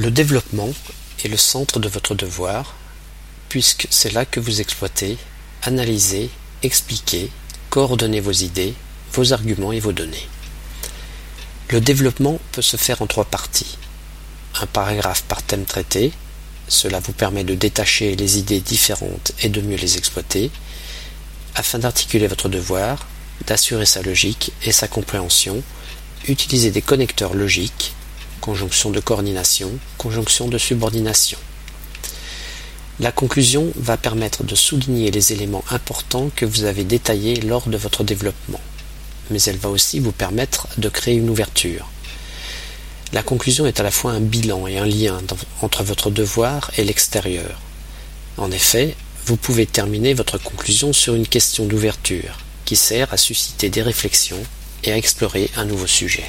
Le développement est le centre de votre devoir, puisque c'est là que vous exploitez, analysez, expliquez, coordonnez vos idées, vos arguments et vos données. Le développement peut se faire en trois parties. Un paragraphe par thème traité, cela vous permet de détacher les idées différentes et de mieux les exploiter, afin d'articuler votre devoir, d'assurer sa logique et sa compréhension, utilisez des connecteurs logiques, conjonction de coordination, conjonction de subordination. La conclusion va permettre de souligner les éléments importants que vous avez détaillés lors de votre développement, mais elle va aussi vous permettre de créer une ouverture. La conclusion est à la fois un bilan et un lien entre votre devoir et l'extérieur. En effet, vous pouvez terminer votre conclusion sur une question d'ouverture qui sert à susciter des réflexions et à explorer un nouveau sujet.